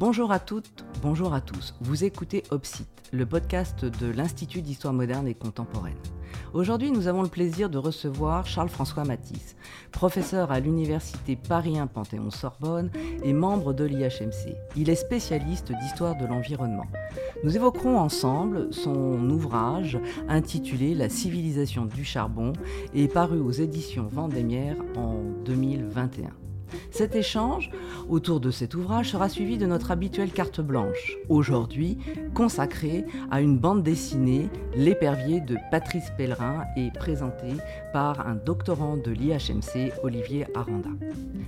Bonjour à toutes, bonjour à tous. Vous écoutez Opsite, le podcast de l'Institut d'histoire moderne et contemporaine. Aujourd'hui, nous avons le plaisir de recevoir Charles-François Matisse, professeur à l'Université Paris 1 Panthéon-Sorbonne et membre de l'IHMC. Il est spécialiste d'histoire de l'environnement. Nous évoquerons ensemble son ouvrage intitulé La civilisation du charbon et paru aux éditions Vendémiaire en 2021. Cet échange autour de cet ouvrage sera suivi de notre habituelle carte blanche, aujourd'hui consacrée à une bande dessinée, L'épervier de Patrice Pellerin et présentée par un doctorant de l'IHMC, Olivier Aranda.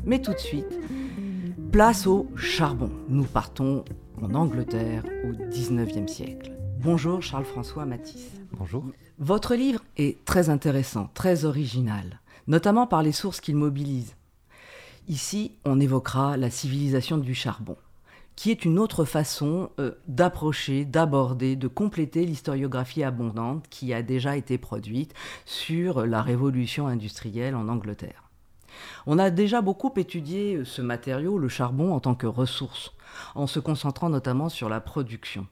Mais tout de suite, place au charbon. Nous partons en Angleterre au 19e siècle. Bonjour Charles-François Matisse. Bonjour. Votre livre est très intéressant, très original, notamment par les sources qu'il mobilise. Ici, on évoquera la civilisation du charbon, qui est une autre façon euh, d'approcher, d'aborder, de compléter l'historiographie abondante qui a déjà été produite sur la révolution industrielle en Angleterre. On a déjà beaucoup étudié euh, ce matériau, le charbon, en tant que ressource, en se concentrant notamment sur la production.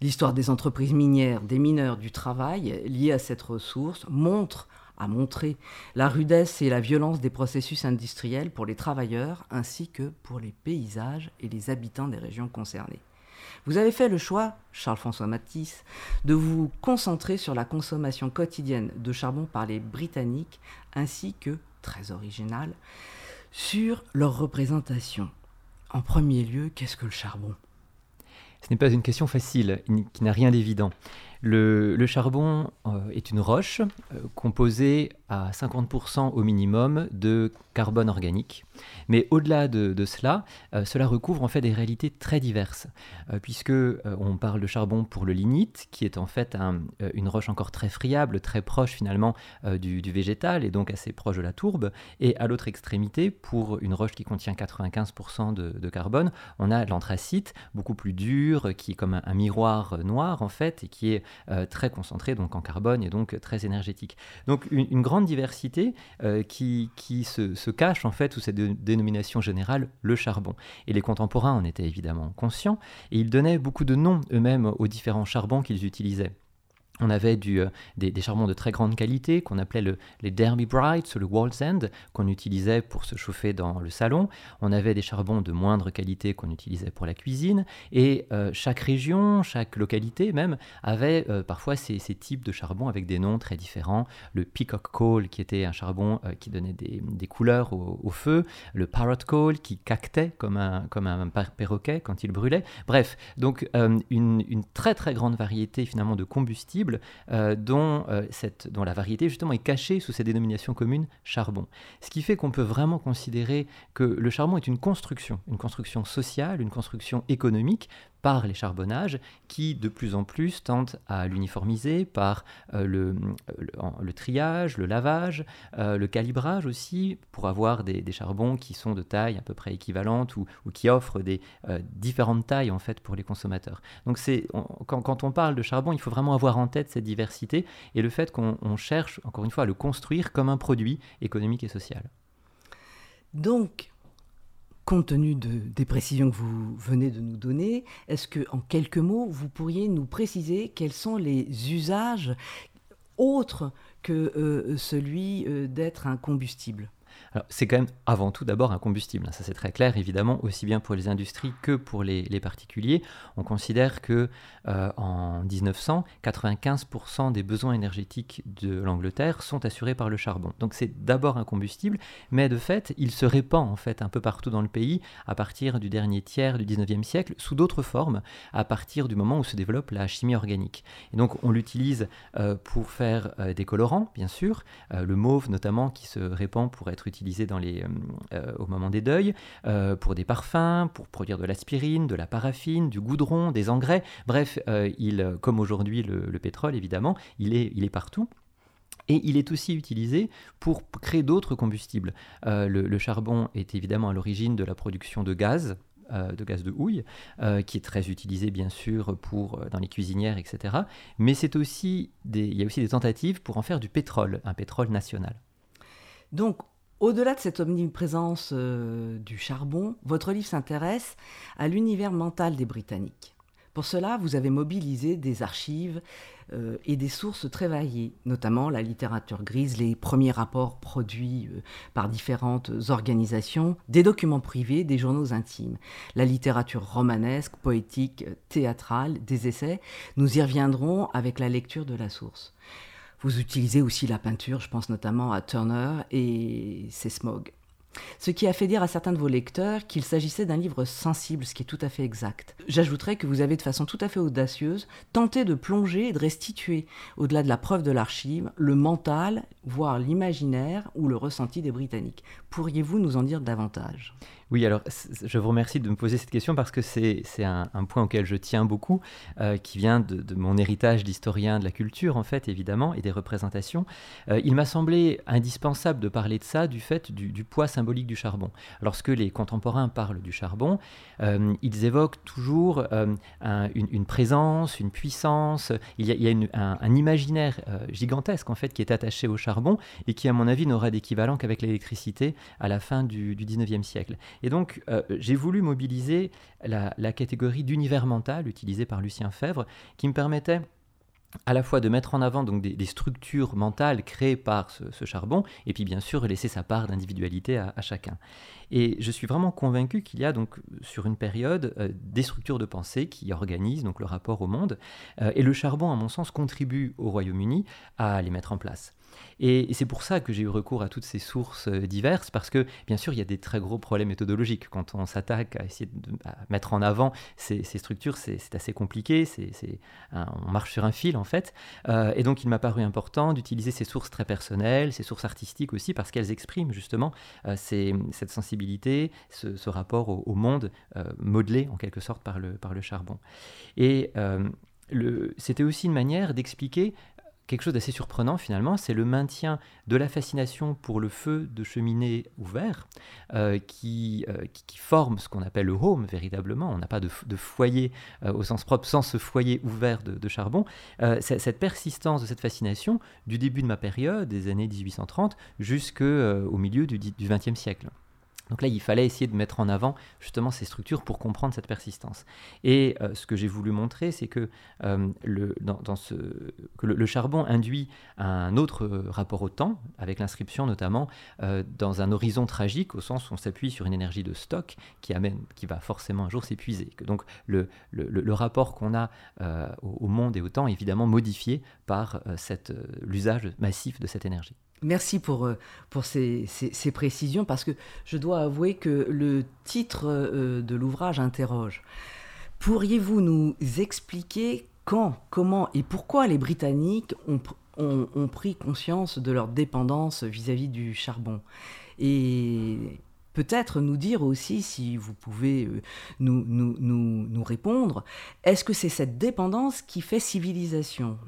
L'histoire des entreprises minières, des mineurs, du travail lié à cette ressource montre à montrer la rudesse et la violence des processus industriels pour les travailleurs ainsi que pour les paysages et les habitants des régions concernées. Vous avez fait le choix, Charles-François Matisse, de vous concentrer sur la consommation quotidienne de charbon par les Britanniques ainsi que, très original, sur leur représentation. En premier lieu, qu'est-ce que le charbon? Ce n'est pas une question facile, qui n'a rien d'évident. Le, charbon euh, est une roche euh, composée à 50% au minimum de carbone organique. Mais au-delà de, cela, euh, cela recouvre en fait des réalités très diverses, puisque on parle de charbon pour le lignite, qui est en fait une roche encore très friable, très proche finalement du, végétal et donc assez proche de la tourbe. Et à l'autre extrémité, pour une roche qui contient 95% de, carbone, on a l'anthracite, beaucoup plus dur, qui est comme un miroir noir en fait, et qui est très concentré donc en carbone et donc très énergétique. Donc une, grande diversité euh, qui, se, cache en fait sous cette dénomination générale, le charbon. Et les contemporains en étaient évidemment conscients et ils donnaient beaucoup de noms eux-mêmes aux différents charbons qu'ils utilisaient. On avait euh, des, charbons de très grande qualité qu'on appelait le, les Derby Brights ou le Wall's End qu'on utilisait pour se chauffer dans le salon. On avait des charbons de moindre qualité qu'on utilisait pour la cuisine. Et euh, chaque région, chaque localité même, avait euh, parfois ces, types de charbons avec des noms très différents. Le Peacock Coal qui était un charbon qui donnait des, couleurs au, feu. Le Parrot Coal qui cactait comme un, comme un perroquet quand il brûlait. Bref, donc une, une très très grande variété finalement de combustibles euh, dont, euh, dont la variété justement est cachée sous cette dénomination commune charbon. Ce qui fait qu'on peut vraiment considérer que le charbon est une construction, une construction sociale, une construction économique par les charbonnages qui de plus en plus tentent à l'uniformiser par euh, le, le, triage, le lavage, euh, le calibrage aussi, pour avoir des, charbons qui sont de taille à peu près équivalente ou, qui offrent des euh, différentes tailles en fait pour les consommateurs. Donc c'est quand, quand, on parle de charbon, il faut vraiment avoir en tête cette diversité et le fait qu'on cherche encore une fois à le construire comme un produit économique et social. Donc, compte tenu des précisions que vous venez de nous donner, est-ce que, en quelques mots, vous pourriez nous préciser quels sont les usages autres que euh, celui euh, d'être un combustible? C'est quand même avant tout d'abord un combustible, hein. ça c'est très clair évidemment, aussi bien pour les industries que pour les, particuliers. On considère que euh, en 1900, 95% des besoins énergétiques de l'Angleterre sont assurés par le charbon. Donc c'est d'abord un combustible, mais de fait il se répand en fait un peu partout dans le pays à partir du dernier tiers du 19e siècle sous d'autres formes, à partir du moment où se développe la chimie organique. Et donc on l'utilise euh, pour faire euh, des colorants, bien sûr, le mauve notamment qui se répand pour être utilisé dans les, euh, euh, au moment des deuils, euh, pour des parfums, pour produire de l'aspirine, de la paraffine, du goudron, des engrais. Bref, il, comme aujourd'hui le, pétrole évidemment, il est, il est partout. Et il est aussi utilisé pour créer d'autres combustibles. le, charbon est évidemment à l'origine de la production de gaz, de gaz de houille, qui est très utilisé bien sûr pour, dans les cuisinières, etc. Mais c'est aussi il y a aussi des tentatives pour en faire du pétrole, un pétrole national. Donc Au-delà de cette omniprésence euh, du charbon, votre livre s'intéresse à l'univers mental des Britanniques. Pour cela, vous avez mobilisé des archives euh, et des sources très variées, notamment la littérature grise, les premiers rapports produits euh, par différentes organisations, des documents privés, des journaux intimes, la littérature romanesque, poétique, théâtrale, des essais. Nous y reviendrons avec la lecture de la source. Vous utilisez aussi la peinture, je pense notamment à Turner et ses smogs. Ce qui a fait dire à certains de vos lecteurs qu'il s'agissait d'un livre sensible, ce qui est tout à fait exact. J'ajouterais que vous avez de façon tout à fait audacieuse tenté de plonger et de restituer, au-delà de la preuve de l'archive, le mental, voire l'imaginaire ou le ressenti des Britanniques. Pourriez-vous nous en dire davantage? Oui, alors je vous remercie de me poser cette question parce que c'est un, un, point auquel je tiens beaucoup, euh, qui vient de, mon héritage d'historien de la culture, en fait, évidemment, et des représentations. Euh, il m'a semblé indispensable de parler de ça, du fait du, poids symbolique du charbon. Lorsque les contemporains parlent du charbon, euh, ils évoquent toujours un, une, présence, une puissance, il y a, un, imaginaire gigantesque, en fait, qui est attaché au charbon et qui, à mon avis, n'aura d'équivalent qu'avec l'électricité à la fin du, du 19e siècle. Et donc, euh, j'ai voulu mobiliser la, catégorie d'univers mental utilisée par Lucien Fèvre, qui me permettait à la fois de mettre en avant donc des, structures mentales créées par ce, charbon, et puis bien sûr laisser sa part d'individualité à, à, chacun. Et je suis vraiment convaincu qu'il y a donc sur une période euh, des structures de pensée qui organisent donc le rapport au monde, euh, et le charbon, à mon sens, contribue au Royaume-Uni à les mettre en place. Et, c'est pour ça que j'ai eu recours à toutes ces sources euh, diverses, parce que bien sûr, il y a des très gros problèmes méthodologiques. Quand on s'attaque à essayer de mettre en avant ces, structures, c'est assez compliqué, c'est on marche sur un fil en fait. Euh, et donc, il m'a paru important d'utiliser ces sources très personnelles, ces sources artistiques aussi, parce qu'elles expriment justement euh, cette sensibilité, ce, rapport au, monde modelé en quelque sorte par le, par le charbon. Et c'était aussi une manière d'expliquer quelque chose d'assez surprenant finalement, c'est le maintien de la fascination pour le feu de cheminée ouvert euh, qui, euh, qui, forme ce qu'on appelle le home véritablement. On n'a pas de, foyer euh, au sens propre sans ce foyer ouvert de, de charbon. Cette persistance de cette fascination du début de ma période, des années 1830, jusqu'au milieu du XXe siècle. Donc là, il fallait essayer de mettre en avant justement ces structures pour comprendre cette persistance. Et euh, ce que j'ai voulu montrer, c'est que, euh, le, charbon induit un autre rapport au temps, avec l'inscription notamment euh, dans un horizon tragique, au sens où on s'appuie sur une énergie de stock qui, amène, qui va forcément un jour s'épuiser. Donc le, rapport qu'on a euh, au, monde et au temps est évidemment modifié par euh, l'usage massif de cette énergie. Merci pour, pour ces, ces, précisions parce que je dois avouer que le titre de l'ouvrage interroge. Pourriez-vous nous expliquer quand, comment et pourquoi les Britanniques ont, ont, ont pris conscience de leur dépendance vis-à-vis -vis du charbon? Et peut-être nous dire aussi, si vous pouvez nous, nous, nous, nous répondre, est-ce que c'est cette dépendance qui fait civilisation?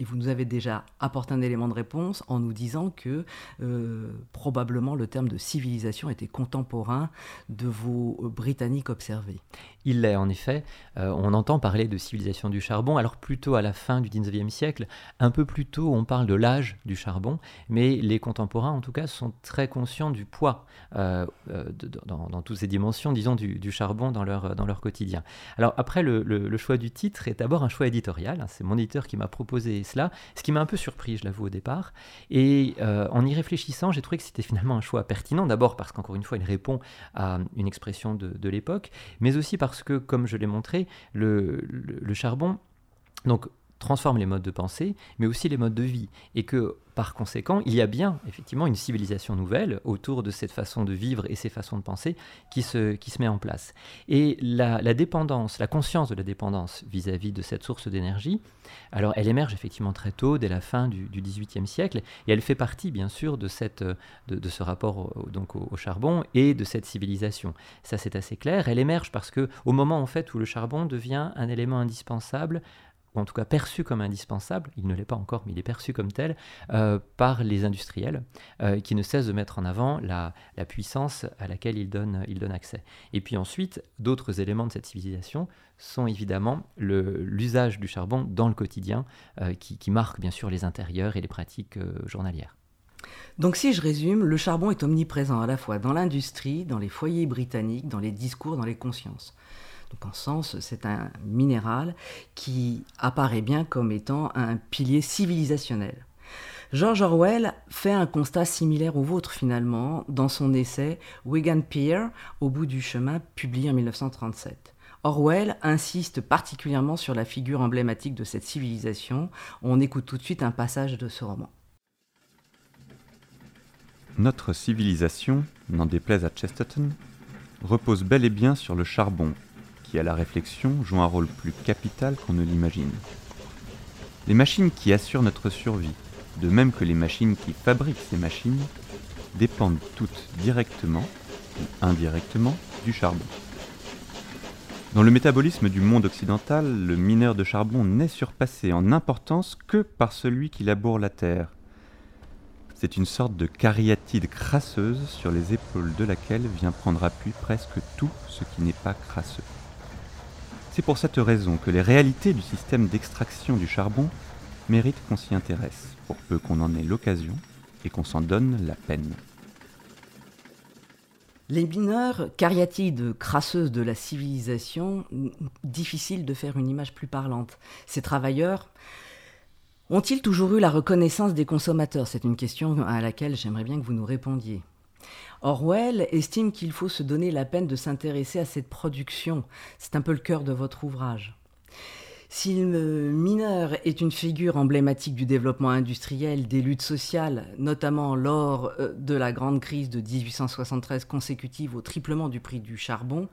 Et vous nous avez déjà apporté un élément de réponse en nous disant que euh, probablement le terme de civilisation était contemporain de vos Britanniques observés. Il l'est en effet. Euh, on entend parler de civilisation du charbon, alors plutôt à la fin du 19e siècle. Un peu plus tôt, on parle de l'âge du charbon, mais les contemporains, en tout cas, sont très conscients du poids euh, dans, toutes ces dimensions, disons, du, charbon dans leur, dans leur quotidien. Alors après, le, choix du titre est d'abord un choix éditorial. C'est mon éditeur qui m'a proposé ce qui m'a un peu surpris, je l'avoue, au départ. Et euh, en y réfléchissant, j'ai trouvé que c'était finalement un choix pertinent, d'abord parce qu'encore une fois, il répond à une expression de, l'époque, mais aussi parce que, comme je l'ai montré, le, charbon transforme les modes de pensée, mais aussi les modes de vie, et que par conséquent, il y a bien effectivement une civilisation nouvelle autour de cette façon de vivre et ces façons de penser qui se, qui se met en place. Et la, dépendance, la conscience de la dépendance vis-à-vis -vis de cette source d'énergie, alors elle émerge effectivement très tôt, dès la fin du, XVIIIe siècle, et elle fait partie bien sûr de, cette, de, ce rapport au, donc au, charbon et de cette civilisation. Ça c'est assez clair. Elle émerge parce que au moment en fait où le charbon devient un élément indispensable en tout cas perçu comme indispensable, il ne l'est pas encore, mais il est perçu comme tel, euh, par les industriels, euh, qui ne cessent de mettre en avant la, puissance à laquelle ils donnent, accès. Et puis ensuite, d'autres éléments de cette civilisation sont évidemment l'usage du charbon dans le quotidien, euh, qui, qui, marque bien sûr les intérieurs et les pratiques journalières. Donc si je résume, le charbon est omniprésent à la fois dans l'industrie, dans les foyers britanniques, dans les discours, dans les consciences. Donc en sens, c'est un minéral qui apparaît bien comme étant un pilier civilisationnel. George Orwell fait un constat similaire au vôtre finalement dans son essai Wigan Pier, au bout du chemin, publié en 1937. Orwell insiste particulièrement sur la figure emblématique de cette civilisation. On écoute tout de suite un passage de ce roman. Notre civilisation, n'en déplaise à Chesterton, repose bel et bien sur le charbon, qui à la réflexion joue un rôle plus capital qu'on ne l'imagine. Les machines qui assurent notre survie, de même que les machines qui fabriquent ces machines, dépendent toutes directement ou indirectement du charbon. Dans le métabolisme du monde occidental, le mineur de charbon n'est surpassé en importance que par celui qui laboure la terre. C'est une sorte de cariatide crasseuse sur les épaules de laquelle vient prendre appui presque tout ce qui n'est pas crasseux. C'est pour cette raison que les réalités du système d'extraction du charbon méritent qu'on s'y intéresse pour peu qu'on en ait l'occasion et qu'on s'en donne la peine. Les mineurs, cariatides crasseuses de la civilisation, difficile de faire une image plus parlante. Ces travailleurs ont-ils toujours eu la reconnaissance des consommateurs? C'est une question à laquelle j'aimerais bien que vous nous répondiez. Orwell estime qu'il faut se donner la peine de s'intéresser à cette production. C'est un peu le cœur de votre ouvrage. Si le mineur est une figure emblématique du développement industriel, des luttes sociales, notamment lors euh, de la grande crise de 1873 consécutive au triplement du prix du charbon,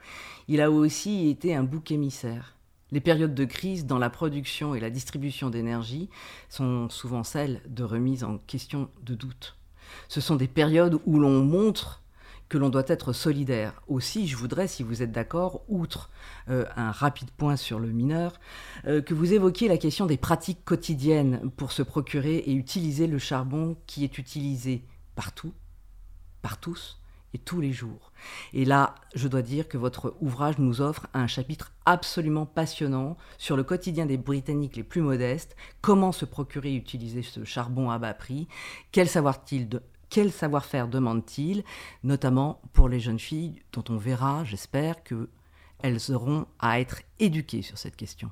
il a aussi été un bouc émissaire. Les périodes de crise dans la production et la distribution d'énergie sont souvent celles de remise en question de doute. Ce sont des périodes où l'on montre que l'on doit être solidaire. Aussi, je voudrais, si vous êtes d'accord, outre euh, un rapide point sur le mineur, euh, que vous évoquiez la question des pratiques quotidiennes pour se procurer et utiliser le charbon qui est utilisé partout, par tous tous les jours. Et là, je dois dire que votre ouvrage nous offre un chapitre absolument passionnant sur le quotidien des Britanniques les plus modestes, comment se procurer et utiliser ce charbon à bas prix, quel savoir-faire demande-t-il, notamment pour les jeunes filles dont on verra, j'espère, qu'elles auront à être éduquées sur cette question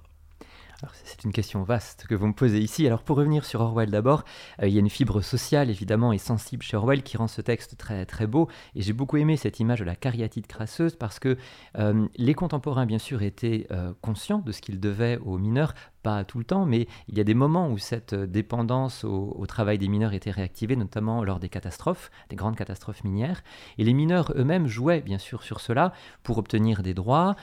c'est une question vaste que vous me posez ici. Alors pour revenir sur Orwell d'abord, euh, il y a une fibre sociale évidemment et sensible chez Orwell qui rend ce texte très très beau. Et j'ai beaucoup aimé cette image de la cariatide crasseuse parce que euh, les contemporains bien sûr étaient euh, conscients de ce qu'ils devaient aux mineurs, pas tout le temps, mais il y a des moments où cette dépendance au, travail des mineurs était réactivée, notamment lors des catastrophes, des grandes catastrophes minières. Et les mineurs eux-mêmes jouaient bien sûr sur cela pour obtenir des droits,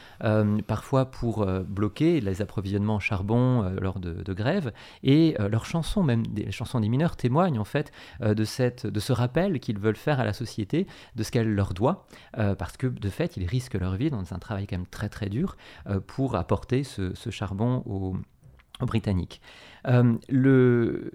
parfois pour bloquer les approvisionnements en charbon euh, lors de, grèves, et euh, leurs chansons, même des chansons des mineurs, témoignent en fait euh, de, cette, de ce rappel qu'ils veulent faire à la société de ce qu'elle leur doit, parce que de fait, ils risquent leur vie dans un travail quand même très très dur pour apporter ce, charbon aux, aux Britanniques. le,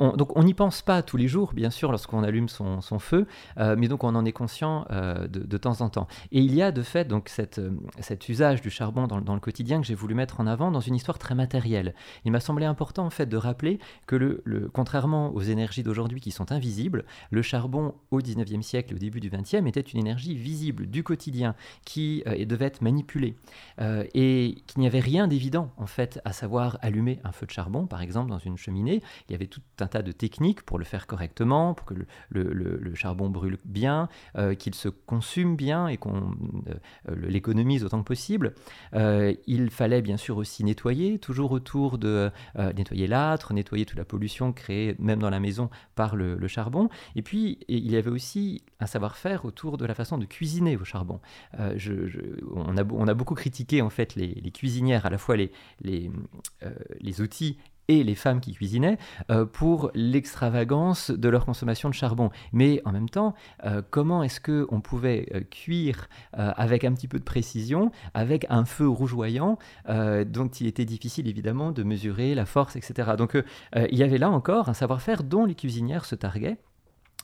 donc on n'y pense pas tous les jours, bien sûr, lorsqu'on allume son, feu, euh, mais donc on en est conscient euh, de, temps en temps. Et il y a de fait donc cette, euh, cet usage du charbon dans, le quotidien que j'ai voulu mettre en avant dans une histoire très matérielle. Il m'a semblé important en fait de rappeler que le, contrairement aux énergies d'aujourd'hui qui sont invisibles, le charbon au 19e siècle au début du 20e était une énergie visible du quotidien qui devait être manipulée et qu'il n'y avait rien d'évident en fait à savoir allumer un feu de charbon, par exemple dans une cheminée. Il y avait tout un tas de techniques pour le faire correctement, pour que le, charbon brûle bien, euh, qu'il se consume bien et qu'on euh, l'économise autant que possible. Euh, il fallait bien sûr aussi nettoyer, toujours autour de nettoyer l'âtre, nettoyer toute la pollution créée même dans la maison par le, charbon. Et puis il y avait aussi un savoir-faire autour de la façon de cuisiner au charbon. on, a, beaucoup critiqué en fait les, cuisinières, à la fois les, les outils et les femmes qui cuisinaient euh, pour l'extravagance de leur consommation de charbon. Mais en même temps, euh, comment est-ce qu'on pouvait euh, cuire avec un petit peu de précision, avec un feu rougeoyant, dont il était difficile évidemment de mesurer la force, etc. Donc il y avait là encore un savoir-faire dont les cuisinières se targuaient.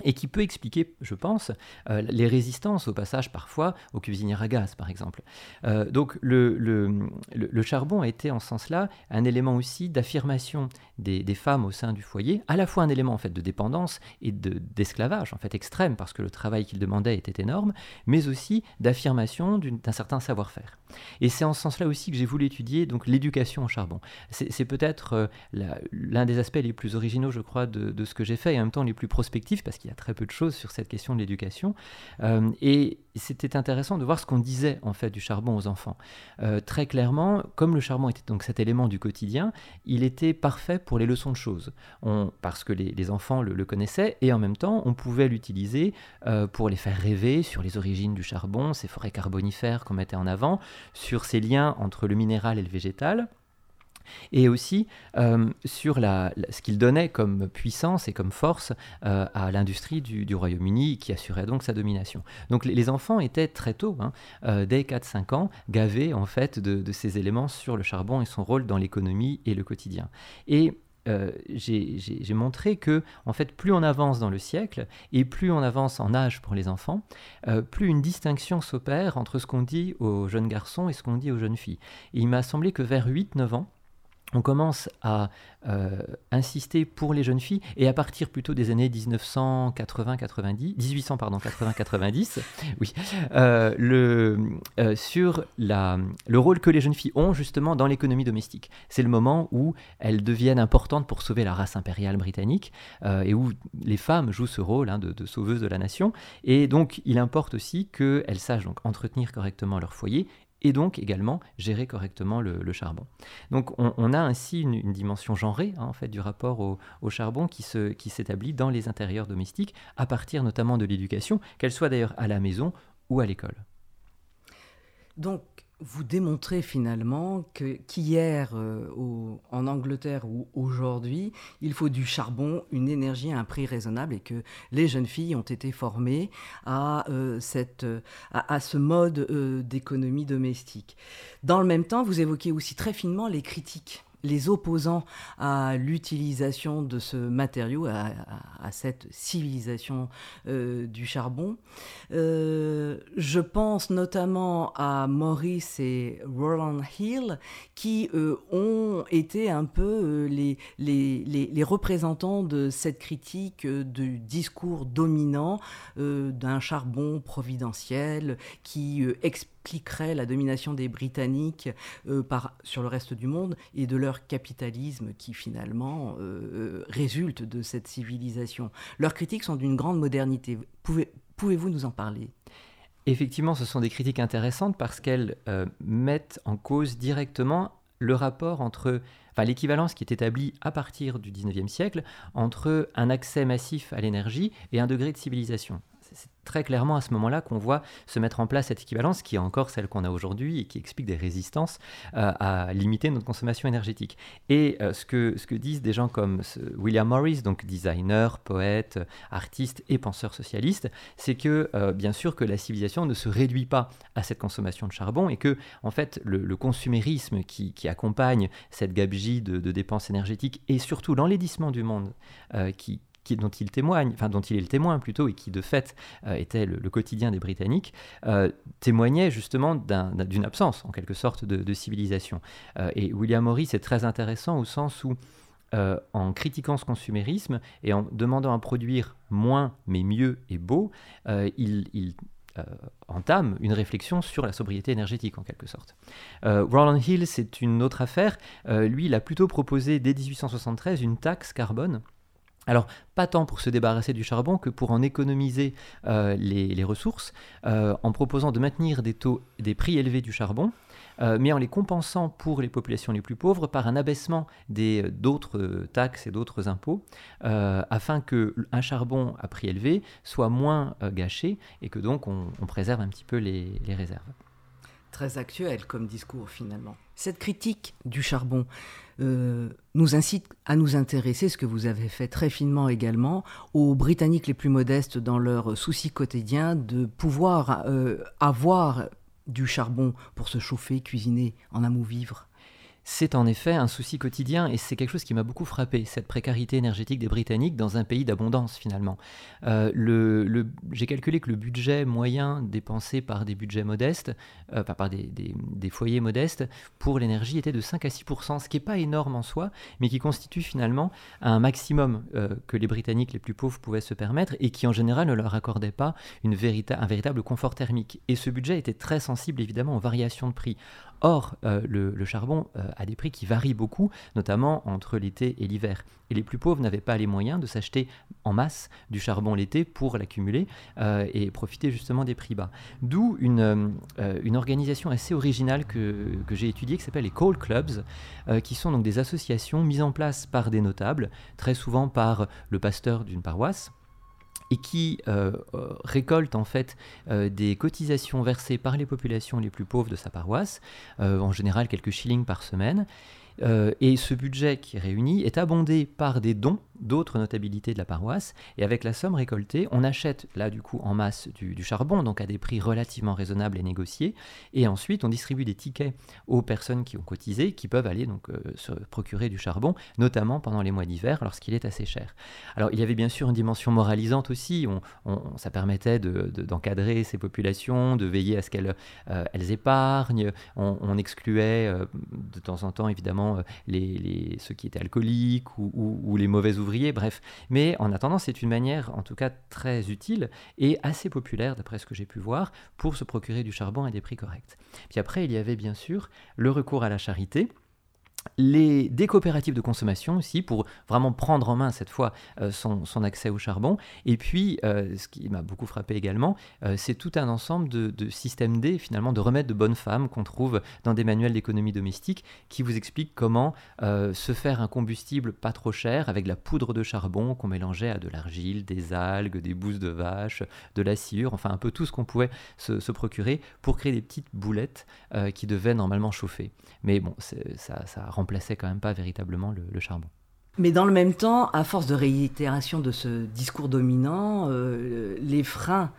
Et qui peut expliquer, je pense, euh, les résistances au passage parfois aux cuisinières à gaz, par exemple. Euh, donc le, le, charbon a été en ce sens-là un élément aussi d'affirmation des, des, femmes au sein du foyer, à la fois un élément en fait de dépendance et d'esclavage en fait extrême parce que le travail qu'il demandait était énorme, mais aussi d'affirmation d'un certain savoir-faire. Et c'est en ce sens-là aussi que j'ai voulu étudier donc l'éducation au charbon. C'est peut-être euh, l'un des aspects les plus originaux, je crois, de, de ce que j'ai fait et en même temps les plus prospectifs parce qu'il a très peu de choses sur cette question de l'éducation. Euh, et c'était intéressant de voir ce qu'on disait en fait du charbon aux enfants. Euh, très clairement, comme le charbon était donc cet élément du quotidien, il était parfait pour les leçons de choses, parce que les, enfants le, connaissaient et en même temps on pouvait l'utiliser euh, pour les faire rêver sur les origines du charbon, ces forêts carbonifères qu'on mettait en avant, sur ces liens entre le minéral et le végétal et aussi euh, sur ce qu'il donnait comme puissance et comme force euh, à l'industrie du, Royaume-Uni qui assurait donc sa domination. Donc les, enfants étaient très tôt, hein, euh, dès 4-5 ans, gavés en fait de, ces éléments sur le charbon et son rôle dans l'économie et le quotidien. Et j'ai montré que, en fait, plus on avance dans le siècle et plus on avance en âge pour les enfants, plus une distinction s'opère entre ce qu'on dit aux jeunes garçons et ce qu'on dit aux jeunes filles. Et il m'a semblé que vers 8-9 ans, on commence à euh, insister pour les jeunes filles et à partir plutôt des années 1980-90, 1800 pardon 80-90, oui, euh, euh, sur le rôle que les jeunes filles ont justement dans l'économie domestique. C'est le moment où elles deviennent importantes pour sauver la race impériale britannique et où les femmes jouent ce rôle hein, de, de sauveuses de la nation. Et donc il importe aussi qu'elles sachent donc entretenir correctement leur foyer et donc également gérer correctement le, charbon. Donc on, a ainsi une, dimension genrée hein, en fait du rapport au, charbon qui, se, qui s'établit dans les intérieurs domestiques à partir notamment de l'éducation, qu'elle soit d'ailleurs à la maison ou à l'école. Donc vous démontrez finalement que qu'hier euh, en Angleterre ou aujourd'hui, il faut du charbon, une énergie à un prix raisonnable et que les jeunes filles ont été formées à, euh, cette, à, ce mode euh, d'économie domestique. Dans le même temps, vous évoquez aussi très finement les critiques les opposants à l'utilisation de ce matériau, à, cette civilisation euh, du charbon. Euh, je pense notamment à Maurice et Roland Hill, qui euh, ont été un peu les, les, les, représentants de cette critique du discours dominant d'un charbon providentiel qui explique expliquerait la domination des Britanniques euh, sur le reste du monde et de leur capitalisme qui finalement euh, euh, résulte de cette civilisation. Leurs critiques sont d'une grande modernité. Pouvez, pouvez-vous nous en parler? Effectivement, ce sont des critiques intéressantes parce qu'elles mettent en cause directement le rapport entre, enfin l'équivalence qui est établie à partir du 19e siècle entre un accès massif à l'énergie et un degré de civilisation très clairement à ce moment-là qu'on voit se mettre en place cette équivalence qui est encore celle qu'on a aujourd'hui et qui explique des résistances euh, à limiter notre consommation énergétique. Et euh, ce, que, disent des gens comme William Morris, donc designer, poète, artiste et penseur socialiste, c'est que euh, bien sûr que la civilisation ne se réduit pas à cette consommation de charbon et que en fait le, consumérisme qui, qui, accompagne cette gabegie de, de dépenses énergétiques et surtout l'enlaidissement du monde qui, dont il témoigne, enfin dont il est le témoin plutôt, et qui de fait euh, était le, quotidien des Britanniques, euh, témoignait justement d'une absence en quelque sorte de, civilisation. Euh, et William Morris est très intéressant au sens où en critiquant ce consumérisme et en demandant à produire moins mais mieux et beau, il, entame une réflexion sur la sobriété énergétique en quelque sorte. Roland Hill, c'est une autre affaire. lui, il a plutôt proposé dès 1873 une taxe carbone alors, pas tant pour se débarrasser du charbon que pour en économiser euh, les, ressources, euh, en proposant de maintenir des taux, des prix élevés du charbon, euh, mais en les compensant pour les populations les plus pauvres par un abaissement d'autres taxes et d'autres impôts, afin qu'un charbon à prix élevé soit moins gâché et que donc on, préserve un petit peu les réserves. Très actuel comme discours finalement. Cette critique du charbon euh, nous incite à nous intéresser, ce que vous avez fait très finement également, aux Britanniques les plus modestes dans leur souci quotidien de pouvoir euh, avoir du charbon pour se chauffer, cuisiner, en amour vivre. C'est en effet un souci quotidien et c'est quelque chose qui m'a beaucoup frappé, cette précarité énergétique des Britanniques dans un pays d'abondance finalement. Euh, j'ai calculé que le budget moyen dépensé par des budgets modestes, euh, par des, foyers modestes pour l'énergie était de 5 à 6% ce qui n'est pas énorme en soi, mais qui constitue finalement un maximum euh, que les Britanniques les plus pauvres pouvaient se permettre et qui en général ne leur accordait pas un véritable confort thermique. Et ce budget était très sensible évidemment aux variations de prix. Or, euh, le, charbon euh, a des prix qui varient beaucoup, notamment entre l'été et l'hiver. Et les plus pauvres n'avaient pas les moyens de s'acheter en masse du charbon l'été pour l'accumuler euh, et profiter justement des prix bas. D'où une, organisation assez originale que, que j'ai étudiée qui s'appelle les Coal Clubs, qui sont donc des associations mises en place par des notables, très souvent par le pasteur d'une paroisse et qui euh, euh, récolte en fait euh, des cotisations versées par les populations les plus pauvres de sa paroisse, en général quelques shillings par semaine. et ce budget qui est réuni est abondé par des dons d'autres notabilités de la paroisse. Et avec la somme récoltée, on achète là du coup en masse du, charbon, donc à des prix relativement raisonnables et négociés. Et ensuite, on distribue des tickets aux personnes qui ont cotisé, qui peuvent aller donc euh, se procurer du charbon, notamment pendant les mois d'hiver, lorsqu'il est assez cher. Alors, il y avait bien sûr une dimension moralisante aussi. On, ça permettait d'encadrer ces populations, de veiller à ce qu'elles euh, elles épargnent. On, excluait euh, de temps en temps, évidemment, les, ceux qui étaient alcooliques ou, ou les mauvais ouvriers bref. Mais en attendant, c'est une manière, en tout cas très utile et assez populaire, d'après ce que j'ai pu voir, pour se procurer du charbon à des prix corrects. Puis après, il y avait bien sûr le recours à la charité les, des coopératives de consommation aussi, pour vraiment prendre en main cette fois euh, son, accès au charbon. Et puis, euh, ce qui m'a beaucoup frappé également, euh, c'est tout un ensemble de, systèmes D, finalement, de remèdes de bonnes femmes qu'on trouve dans des manuels d'économie domestique qui vous expliquent comment se faire un combustible pas trop cher avec de la poudre de charbon qu'on mélangeait à de l'argile, des algues, des bousses de vache, de la sciure, enfin un peu tout ce qu'on pouvait se, procurer pour créer des petites boulettes qui devaient normalement chauffer. Mais bon, ça, ça remplaçait quand même pas véritablement le, charbon. Mais dans le même temps, à force de réitération de ce discours dominant, euh, les freins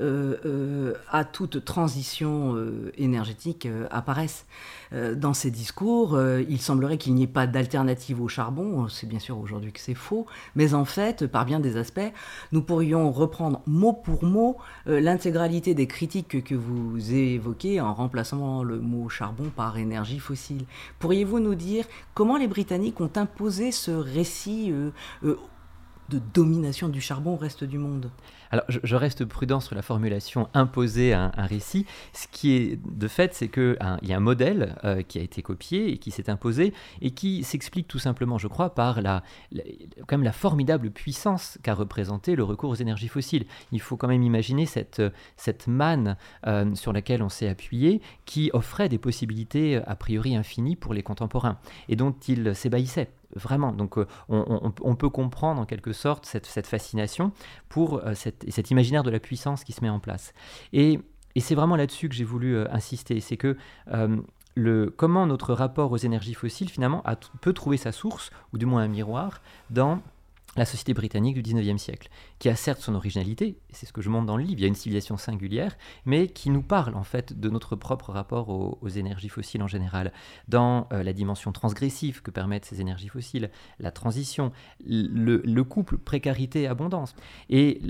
euh, euh, à toute transition énergétique apparaissent. dans ces discours, il semblerait qu'il n'y ait pas d'alternative au charbon. C'est bien sûr aujourd'hui que c'est faux, mais en fait, par bien des aspects, nous pourrions reprendre mot pour mot l'intégralité des critiques que vous évoquez en remplaçant le mot charbon par énergie fossile. Pourriez-vous nous dire comment les Britanniques ont imposé ce récit euh, euh, de domination du charbon au reste du monde alors, je, reste prudent sur la formulation imposer un, un récit. Ce qui est de fait, c'est qu'il y a un modèle euh, qui a été copié et qui s'est imposé et qui s'explique tout simplement, je crois, par la, quand même la formidable puissance qu'a représenté le recours aux énergies fossiles. Il faut quand même imaginer cette, cette manne sur laquelle on s'est appuyé qui offrait des possibilités a priori infinies pour les contemporains et dont il s'ébahissait vraiment. Donc euh, on, peut comprendre en quelque sorte cette, fascination pour euh, cet imaginaire de la puissance qui se met en place. Et, c'est vraiment là-dessus que j'ai voulu euh, insister, c'est que le, comment notre rapport aux énergies fossiles finalement peut trouver sa source, ou du moins un miroir, dans la société britannique du 19e siècle, qui a certes son originalité, c'est ce que je montre dans le livre, il y a une civilisation singulière, mais qui nous parle en fait de notre propre rapport aux, énergies fossiles en général, dans euh, la dimension transgressive que permettent ces énergies fossiles, la transition, le, couple précarité-abondance, et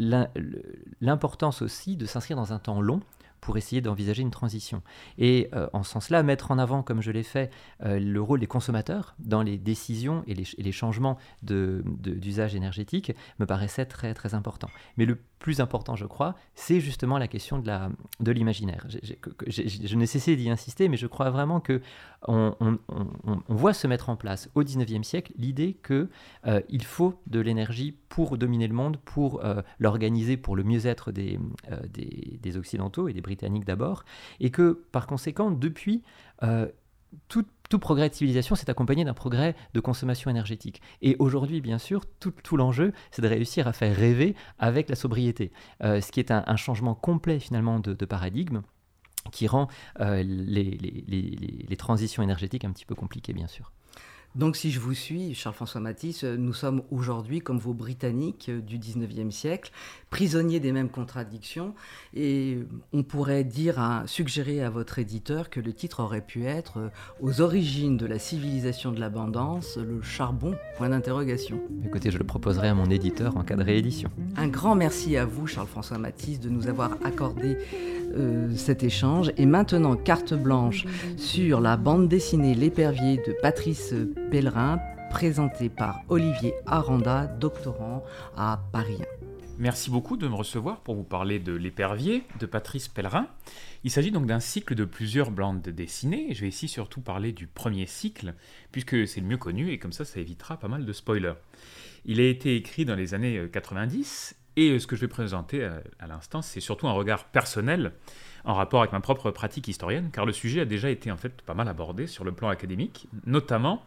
l'importance aussi de s'inscrire dans un temps long pour essayer d'envisager une transition. Et euh, en ce sens-là, mettre en avant, comme je l'ai fait, euh, le rôle des consommateurs dans les décisions et les, changements d'usage de, énergétique me paraissait très très important. Mais le plus important, je crois, c'est justement la question de l'imaginaire. De je n'ai cessé d'y insister, mais je crois vraiment que on, voit se mettre en place au 19e siècle l'idée qu'il euh, faut de l'énergie pour dominer le monde, pour l'organiser pour le mieux-être des, des, des Occidentaux et des britannique d'abord, et que par conséquent, depuis, tout, progrès de civilisation s'est accompagné d'un progrès de consommation énergétique. Et aujourd'hui, bien sûr, tout, l'enjeu, c'est de réussir à faire rêver avec la sobriété, euh, ce qui est un, changement complet finalement de, paradigme qui rend euh, les transitions énergétiques un petit peu compliquées, bien sûr. Donc si je vous suis, Charles-François Matisse, nous sommes aujourd'hui comme vos Britanniques du 19e siècle, prisonniers des mêmes contradictions, et on pourrait dire, à, suggérer à votre éditeur que le titre aurait pu être Aux origines de la civilisation de l'abondance, le charbon, point d'interrogation. Écoutez, je le proposerai à mon éditeur en cas de réédition. Un grand merci à vous, Charles-François Matisse, de nous avoir accordé euh, cet échange. Et maintenant, carte blanche sur la bande dessinée L'épervier de Patrice Pellerin, présentée par Olivier Aranda, doctorant à Paris. Merci beaucoup de me recevoir pour vous parler de L'épervier de Patrice Pellerin. Il s'agit donc d'un cycle de plusieurs bandes dessinées. Je vais ici surtout parler du premier cycle, puisque c'est le mieux connu et comme ça, ça évitera pas mal de spoilers. Il a été écrit dans les années 90 et ce que je vais présenter à, l'instant, c'est surtout un regard personnel en rapport avec ma propre pratique historienne, car le sujet a déjà été en fait pas mal abordé sur le plan académique, notamment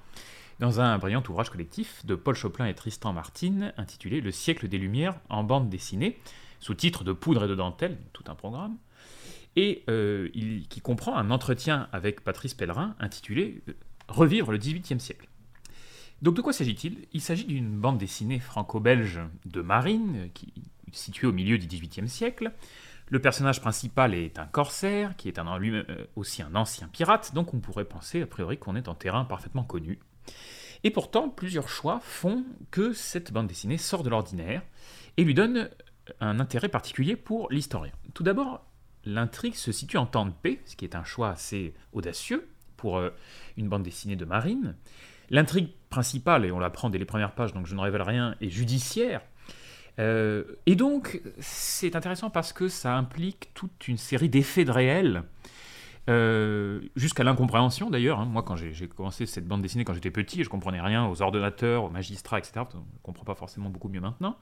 dans un brillant ouvrage collectif de Paul Choplin et Tristan Martin intitulé Le siècle des Lumières en bande dessinée, sous titre de Poudre et de dentelle, tout un programme, et euh, qui comprend un entretien avec Patrice Pellerin intitulé euh, Revivre le XVIIIe siècle. Donc de quoi s'agit-il? Il, s'agit d'une bande dessinée franco-belge de marine, qui située au milieu du XVIIIe siècle. Le personnage principal est un corsaire, qui est un, lui euh, aussi un ancien pirate, donc on pourrait penser a priori qu'on est en terrain parfaitement connu. Et pourtant, plusieurs choix font que cette bande dessinée sort de l'ordinaire et lui donne un intérêt particulier pour l'historien. Tout d'abord, l'intrigue se situe en temps de paix, ce qui est un choix assez audacieux pour euh, une bande dessinée de marine. L'intrigue principale, et on l'apprend dès les premières pages, donc je ne révèle rien, est judiciaire. Euh, et donc, c'est intéressant parce que ça implique toute une série d'effets de réel, euh, jusqu'à l'incompréhension d'ailleurs. Hein. Moi, quand j'ai commencé cette bande dessinée quand j'étais petit, je comprenais rien aux ordinateurs, aux magistrats, etc. On ne comprend pas forcément beaucoup mieux maintenant.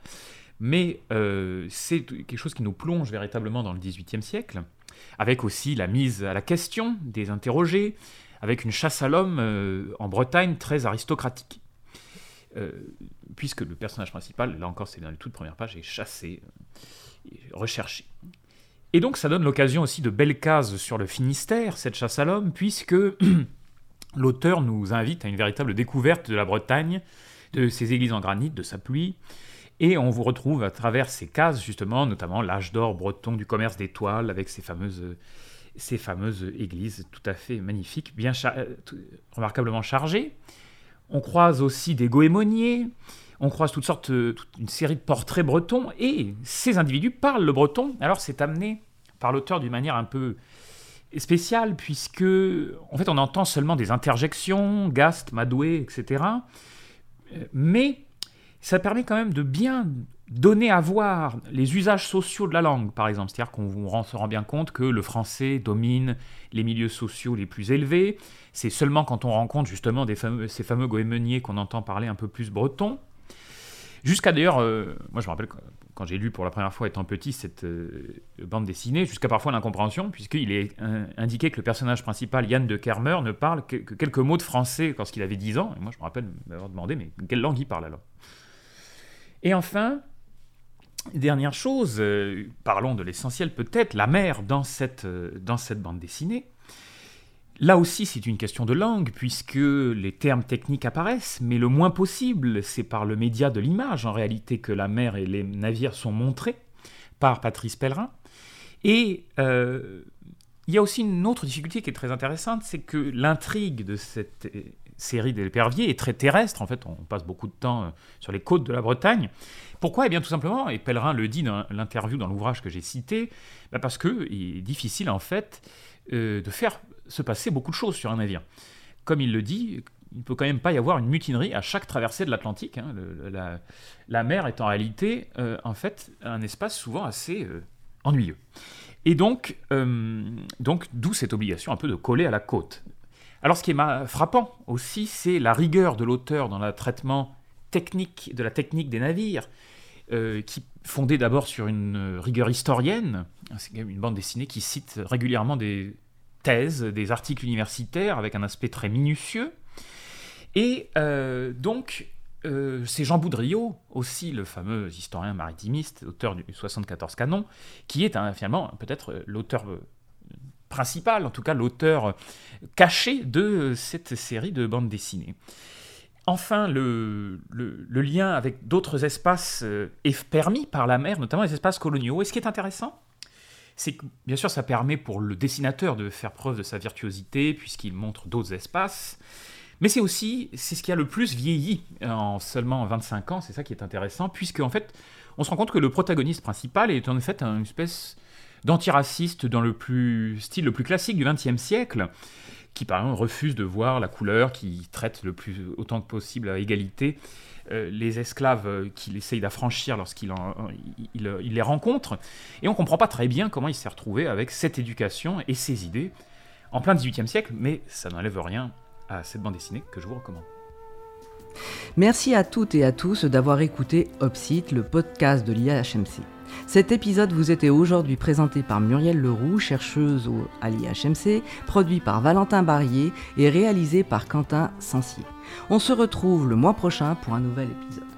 Mais euh, c'est quelque chose qui nous plonge véritablement dans le XVIIIe siècle, avec aussi la mise à la question des interrogés, avec une chasse à l'homme euh, en Bretagne très aristocratique. Puisque le personnage principal, là encore c'est dans les toutes premières pages, est chassé, recherché. Et donc ça donne l'occasion aussi de belles cases sur le Finistère, cette chasse à l'homme, puisque l'auteur nous invite à une véritable découverte de la Bretagne, de ses églises en granit, de sa pluie, et on vous retrouve à travers ces cases, justement, notamment l'âge d'or breton du commerce d'étoiles, avec ses fameuses ces fameuses églises tout à fait magnifiques, bien euh, remarquablement chargées. On croise aussi des goémoniers, on croise toutes sortes, euh, toute une série de portraits bretons, et ces individus parlent le breton. Alors c'est amené par l'auteur d'une manière un peu spéciale, puisque en fait on entend seulement des interjections, Gast, Madoué, etc. Euh, mais ça permet quand même de bien donner à voir les usages sociaux de la langue, par exemple. C'est-à-dire qu'on se rend bien compte que le français domine les milieux sociaux les plus élevés. C'est seulement quand on rencontre justement ces fameux goémoniers qu'on entend parler un peu plus breton. Jusqu'à d'ailleurs, euh, moi je me rappelle quand j'ai lu pour la première fois étant petit cette euh, bande dessinée, jusqu'à parfois l'incompréhension, puisqu'il est indiqué que le personnage principal, Yann de Kermer, ne parle que, que quelques mots de français lorsqu'il avait 10 ans. Et moi je me rappelle m'avoir demandé, mais quelle langue il parle alors? Et enfin, Dernière chose, euh, parlons de l'essentiel peut-être, la euh, dans cette bande dessinée. Là aussi, c'est une question de langue, puisque les termes techniques apparaissent, mais le moins possible, c'est par le média de l'image, en réalité, que la mer et les navires sont montrés par Patrice Pellerin. Et euh, il y a aussi une autre difficulté qui est très intéressante, c'est que l'intrigue de cette série d'éperviers est très terrestre. En fait, on passe beaucoup de temps sur les côtes de la Bretagne. Pourquoi? Eh bien tout simplement, et Pellerin le dit dans l'interview dans l'ouvrage que j'ai cité, bah, parce qu'il est difficile en fait euh, de faire se passer beaucoup de choses sur un navire. Comme il le dit, il ne peut quand même pas y avoir une mutinerie à chaque traversée de l'Atlantique. Hein. La, mer est en réalité euh, en fait un espace souvent assez euh, ennuyeux. Et donc, donc d'où cette obligation un peu de coller à la côte. Alors ce qui est frappant aussi, c'est la rigueur de l'auteur dans le traitement technique, de la technique des navires, euh, qui fondée d'abord sur une rigueur historienne. C'est une bande dessinée qui cite régulièrement des thèses, des articles universitaires avec un aspect très minutieux. Et euh, donc, euh, c'est Jean Boudriot, aussi le fameux historien maritimiste, auteur du 74 Canon, qui est finalement peut-être l'auteur principal, en tout cas l'auteur caché de cette série de bandes dessinées. Enfin, le, le, lien avec d'autres espaces euh, est permis par la mer, notamment les espaces coloniaux. Et ce qui est intéressant, c'est que bien sûr ça permet pour le dessinateur de faire preuve de sa virtuosité, puisqu'il montre d'autres espaces. Mais c'est aussi, c'est ce qui a le plus vieilli en seulement 25 ans, c'est ça qui est intéressant, puisque en fait, on se rend compte que le protagoniste principal est en fait une espèce d'antiraciste dans le plus style le plus classique du XXe siècle, qui par exemple refuse de voir la couleur, qui traite le plus autant que possible à égalité euh, les esclaves euh, qu'il essaye d'affranchir lorsqu'il il, il, les rencontre. Et on ne comprend pas très bien comment il s'est retrouvé avec cette éducation et ces idées en plein XVIIIe siècle, mais ça n'enlève rien à cette bande dessinée que je vous recommande. Merci à toutes et à tous d'avoir écouté Opsite, le podcast de l'IAHMC. Cet épisode vous était aujourd'hui présenté par Muriel Leroux, chercheuse au, à l'IHMC, produit par Valentin Barrier et réalisé par Quentin Sensier. On se retrouve le mois prochain pour un nouvel épisode.